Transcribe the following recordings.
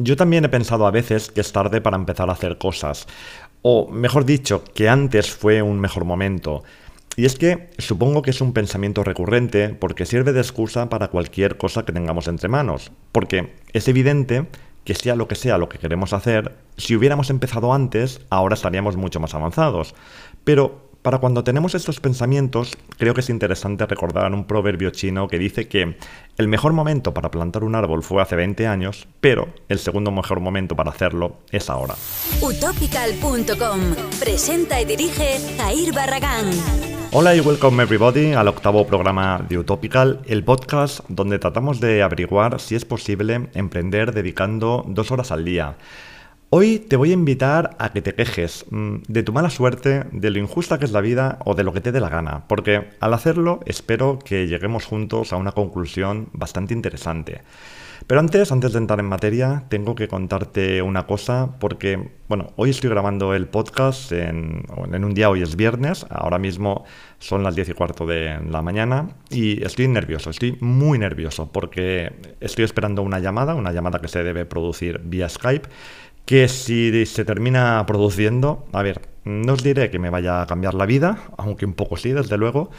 Yo también he pensado a veces que es tarde para empezar a hacer cosas. O mejor dicho, que antes fue un mejor momento. Y es que supongo que es un pensamiento recurrente porque sirve de excusa para cualquier cosa que tengamos entre manos. Porque es evidente que sea lo que sea lo que queremos hacer, si hubiéramos empezado antes, ahora estaríamos mucho más avanzados. Pero para cuando tenemos estos pensamientos, creo que es interesante recordar un proverbio chino que dice que el mejor momento para plantar un árbol fue hace 20 años, pero el segundo mejor momento para hacerlo es ahora. Utopical.com presenta y dirige Jair Barragán. Hola y welcome everybody al octavo programa de Utopical, el podcast donde tratamos de averiguar si es posible emprender dedicando dos horas al día. Hoy te voy a invitar a que te quejes mm, de tu mala suerte, de lo injusta que es la vida o de lo que te dé la gana, porque al hacerlo espero que lleguemos juntos a una conclusión bastante interesante. Pero antes, antes de entrar en materia, tengo que contarte una cosa, porque, bueno, hoy estoy grabando el podcast en, en un día, hoy es viernes, ahora mismo son las 10 y cuarto de la mañana y estoy nervioso, estoy muy nervioso, porque estoy esperando una llamada, una llamada que se debe producir vía Skype que si se termina produciendo, a ver, no os diré que me vaya a cambiar la vida, aunque un poco sí, desde luego,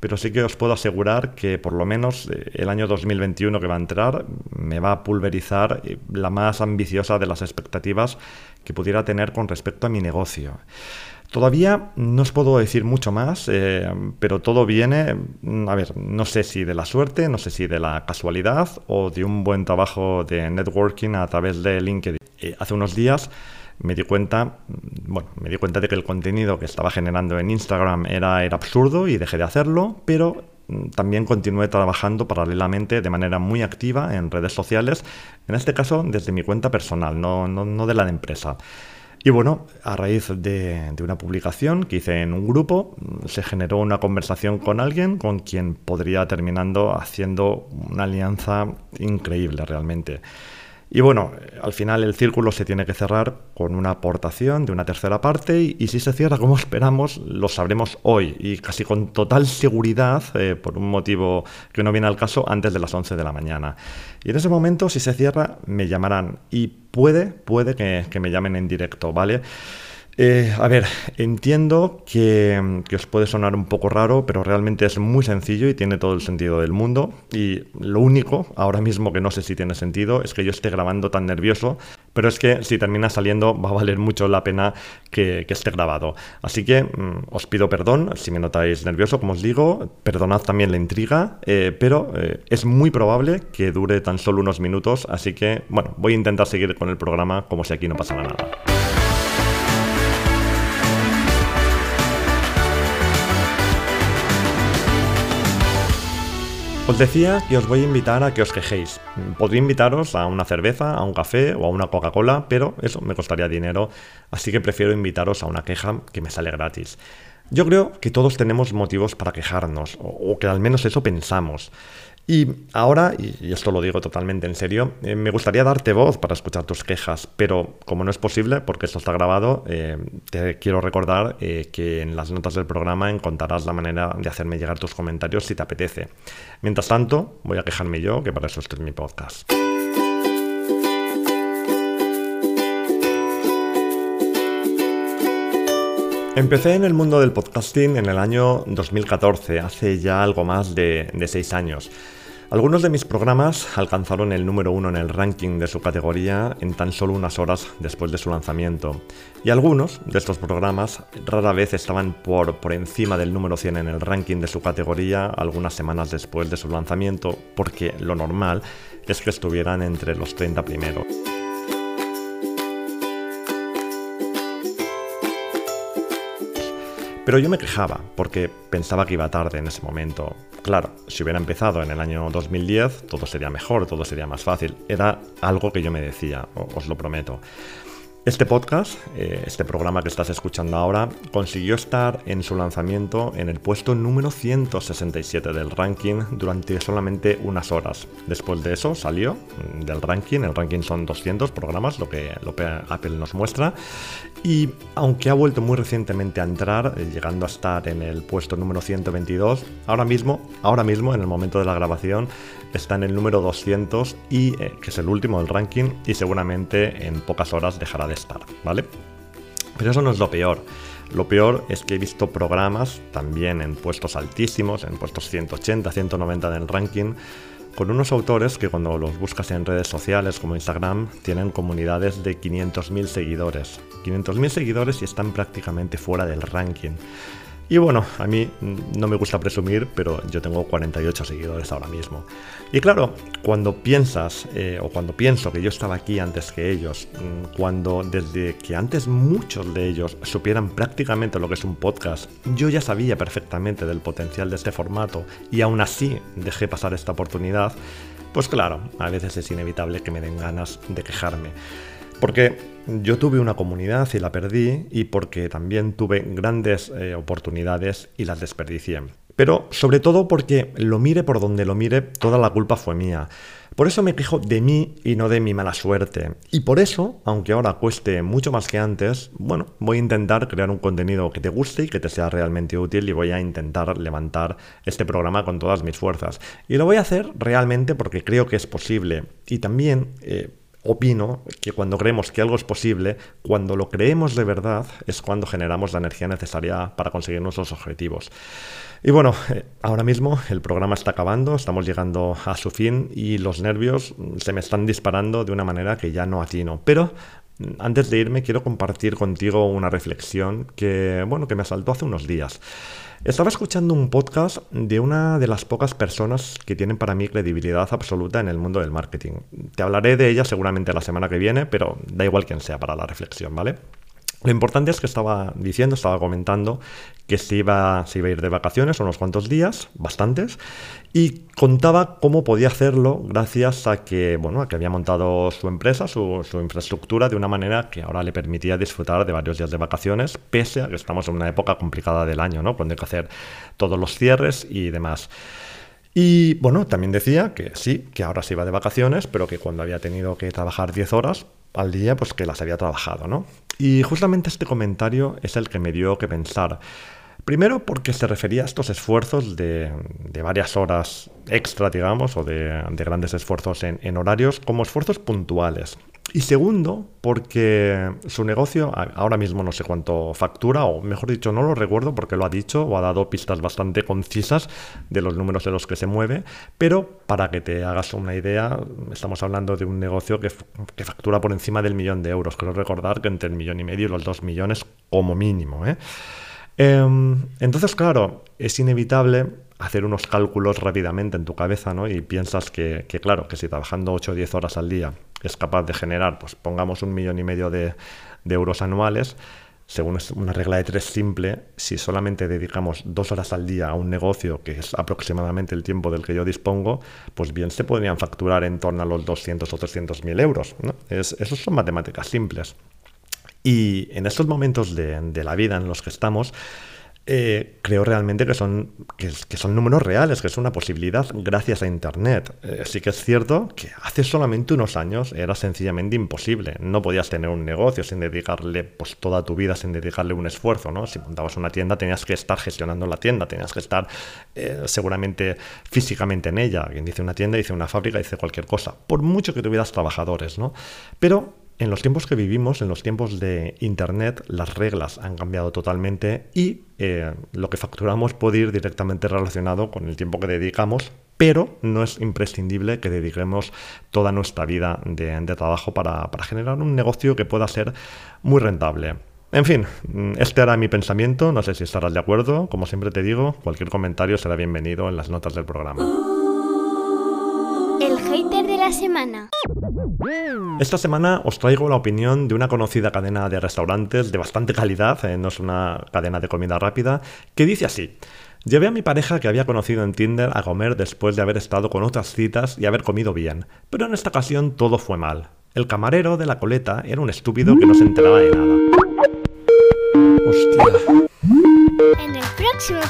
pero sí que os puedo asegurar que por lo menos eh, el año 2021 que va a entrar me va a pulverizar eh, la más ambiciosa de las expectativas que pudiera tener con respecto a mi negocio. Todavía no os puedo decir mucho más, eh, pero todo viene, mm, a ver, no sé si de la suerte, no sé si de la casualidad o de un buen trabajo de networking a través de LinkedIn. Eh, hace unos días me di cuenta, mm, bueno, me di cuenta de que el contenido que estaba generando en Instagram era, era absurdo y dejé de hacerlo, pero mm, también continué trabajando paralelamente de manera muy activa en redes sociales, en este caso desde mi cuenta personal, no, no, no de la de empresa. Y bueno, a raíz de, una publicación que hice en un grupo, se generó una conversación con alguien con quien podría terminando haciendo una alianza increíble realmente. Y bueno, al final el círculo se tiene que cerrar con una aportación de una tercera parte y, si se cierra como esperamos, lo sabremos hoy y casi con total seguridad, eh, por un motivo que no viene al caso, antes de las 11 de la mañana. Y en ese momento, si se cierra, me llamarán y puede, puede que, que me llamen en directo, ¿vale? Eh, a ver, entiendo que, os puede sonar un poco raro, pero realmente es muy sencillo y tiene todo el sentido del mundo. Y lo único, ahora mismo que no sé si tiene sentido, es que yo esté grabando tan nervioso, pero es que si termina saliendo va a valer mucho la pena que, esté grabado. Así que mm, os pido perdón si me notáis nervioso, como os digo, perdonad también la intriga, eh, pero eh, es muy probable que dure tan solo unos minutos, así que bueno, voy a intentar seguir con el programa como si aquí no pasara nada. Os decía que os voy a invitar a que os quejéis. Podría invitaros a una cerveza, a un café o a una Coca-Cola, pero eso me costaría dinero, así que prefiero invitaros a una queja que me sale gratis. Yo creo que todos tenemos motivos para quejarnos, o, que al menos eso pensamos. Y ahora, y esto lo digo totalmente en serio, eh, me gustaría darte voz para escuchar tus quejas, pero como no es posible, porque esto está grabado, eh, te quiero recordar eh, que en las notas del programa encontrarás la manera de hacerme llegar tus comentarios si te apetece. Mientras tanto, voy a quejarme yo, que para eso este es mi podcast. Empecé en el mundo del podcasting en el año 2014, hace ya algo más de, de seis años. Algunos de mis programas alcanzaron el número uno en el ranking de su categoría en tan solo unas horas después de su lanzamiento. Y algunos de estos programas rara vez estaban por, por encima del número 100 en el ranking de su categoría algunas semanas después de su lanzamiento, porque lo normal es que estuvieran entre los 30 primeros. Pero yo me quejaba porque pensaba que iba tarde en ese momento. Claro, si hubiera empezado en el año 2010, todo sería mejor, todo sería más fácil. Era algo que yo me decía, os lo prometo. Este podcast, eh, este programa que estás escuchando ahora, consiguió estar en su lanzamiento en el puesto número 167 del ranking durante solamente unas horas. Después de eso salió del ranking, el ranking son 200 programas, lo que, Apple nos muestra, y aunque ha vuelto muy recientemente a entrar, eh, llegando a estar en el puesto número 122, ahora mismo, ahora mismo, en el momento de la grabación, está en el número 200 y eh, que es el último del ranking y seguramente en pocas horas dejará de estar, ¿vale? Pero eso no es lo peor. Lo peor es que he visto programas también en puestos altísimos, en puestos 180, 190 del ranking, con unos autores que cuando los buscas en redes sociales como Instagram tienen comunidades de 500.000 seguidores. 500.000 seguidores y están prácticamente fuera del ranking. Y bueno, a mí no me gusta presumir, pero yo tengo 48 seguidores ahora mismo. Y claro, cuando piensas, eh, o cuando pienso que yo estaba aquí antes que ellos, mm, cuando desde que antes muchos de ellos supieran prácticamente lo que es un podcast, yo ya sabía perfectamente del potencial de este formato y aún así dejé pasar esta oportunidad, pues claro, a veces es inevitable que me den ganas de quejarme. Porque yo tuve una comunidad y la perdí y porque también tuve grandes eh, oportunidades y las desperdicié. Pero sobre todo porque lo mire por donde lo mire, toda la culpa fue mía. Por eso me quejo de mí y no de mi mala suerte. Y por eso, aunque ahora cueste mucho más que antes, bueno, voy a intentar crear un contenido que te guste y que te sea realmente útil y voy a intentar levantar este programa con todas mis fuerzas. Y lo voy a hacer realmente porque creo que es posible. Y también... Eh, opino que cuando creemos que algo es posible, cuando lo creemos de verdad, es cuando generamos la energía necesaria para conseguir nuestros objetivos. Y bueno, eh, ahora mismo el programa está acabando, estamos llegando a su fin y los nervios se me están disparando de una manera que ya no atino. Pero mm, antes de irme quiero compartir contigo una reflexión que, bueno, que me asaltó hace unos días. Estaba escuchando un podcast de una de las pocas personas que tienen para mí credibilidad absoluta en el mundo del marketing. Te hablaré de ella seguramente la semana que viene, pero da igual quién sea para la reflexión, ¿vale? Lo importante es que estaba diciendo, estaba comentando que se iba, se iba a ir de vacaciones unos cuantos días, bastantes, y contaba cómo podía hacerlo gracias a que, bueno, a que había montado su empresa, su, infraestructura de una manera que ahora le permitía disfrutar de varios días de vacaciones, pese a que estamos en una época complicada del año, ¿no? Cuando hay que hacer todos los cierres y demás. Y bueno, también decía que sí, que ahora se iba de vacaciones, pero que cuando había tenido que trabajar 10 horas al día, pues que las había trabajado, ¿no? Y justamente este comentario es el que me dio que pensar. Primero porque se refería a estos esfuerzos de, varias horas extra, digamos, o de, grandes esfuerzos en, horarios como esfuerzos puntuales. Y segundo, porque su negocio ahora mismo no sé cuánto factura, o mejor dicho, no lo recuerdo porque lo ha dicho o ha dado pistas bastante concisas de los números de los que se mueve, pero para que te hagas una idea, estamos hablando de un negocio que, factura por encima del millón de euros. Quiero recordar que entre el millón y medio y los dos millones como mínimo. ¿eh? Em, entonces, claro, es inevitable hacer unos cálculos rápidamente en tu cabeza, ¿no? Y piensas que, claro, que si trabajando 8 o 10 horas al día es capaz de generar, pues pongamos un millón y medio de, euros anuales, según una regla de tres simple, si solamente dedicamos dos horas al día a un negocio, que es aproximadamente el tiempo del que yo dispongo, pues bien se podrían facturar en torno a los 200 o 300 mil euros. ¿no? Es, esos son matemáticas simples. Y en estos momentos de, la vida en los que estamos, eh, creo realmente que son, que, son números reales, que es una posibilidad gracias a Internet. Eh, sí que es cierto que hace solamente unos años era sencillamente imposible. No podías tener un negocio sin dedicarle pues, toda tu vida, sin dedicarle un esfuerzo. ¿no? Si montabas una tienda tenías que estar gestionando la tienda, tenías que estar eh, seguramente físicamente en ella. Quien dice una tienda dice una fábrica, dice cualquier cosa. Por mucho que tuvieras trabajadores. ¿no? Pero en los tiempos que vivimos, en los tiempos de Internet, las reglas han cambiado totalmente y eh, lo que facturamos puede ir directamente relacionado con el tiempo que dedicamos, pero no es imprescindible que dediquemos toda nuestra vida de, trabajo para, para generar un negocio que pueda ser muy rentable. En fin, este era mi pensamiento, no sé si estarás de acuerdo, como siempre te digo, cualquier comentario será bienvenido en las notas del programa. Semana. Esta semana os traigo la opinión de una conocida cadena de restaurantes de bastante calidad, eh, no es una cadena de comida rápida, que dice así. Llevé a mi pareja que había conocido en Tinder a comer después de haber estado con otras citas y haber comido bien, pero en esta ocasión todo fue mal. El camarero de la coleta era un estúpido que no se enteraba de nada. Hostia. En el próximo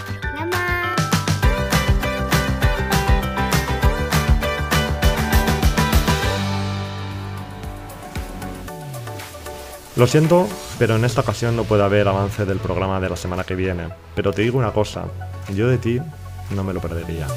Lo siento, pero en esta ocasión no puede haber avance del programa de la semana que viene. Pero te digo una cosa, yo de ti no me lo perdería.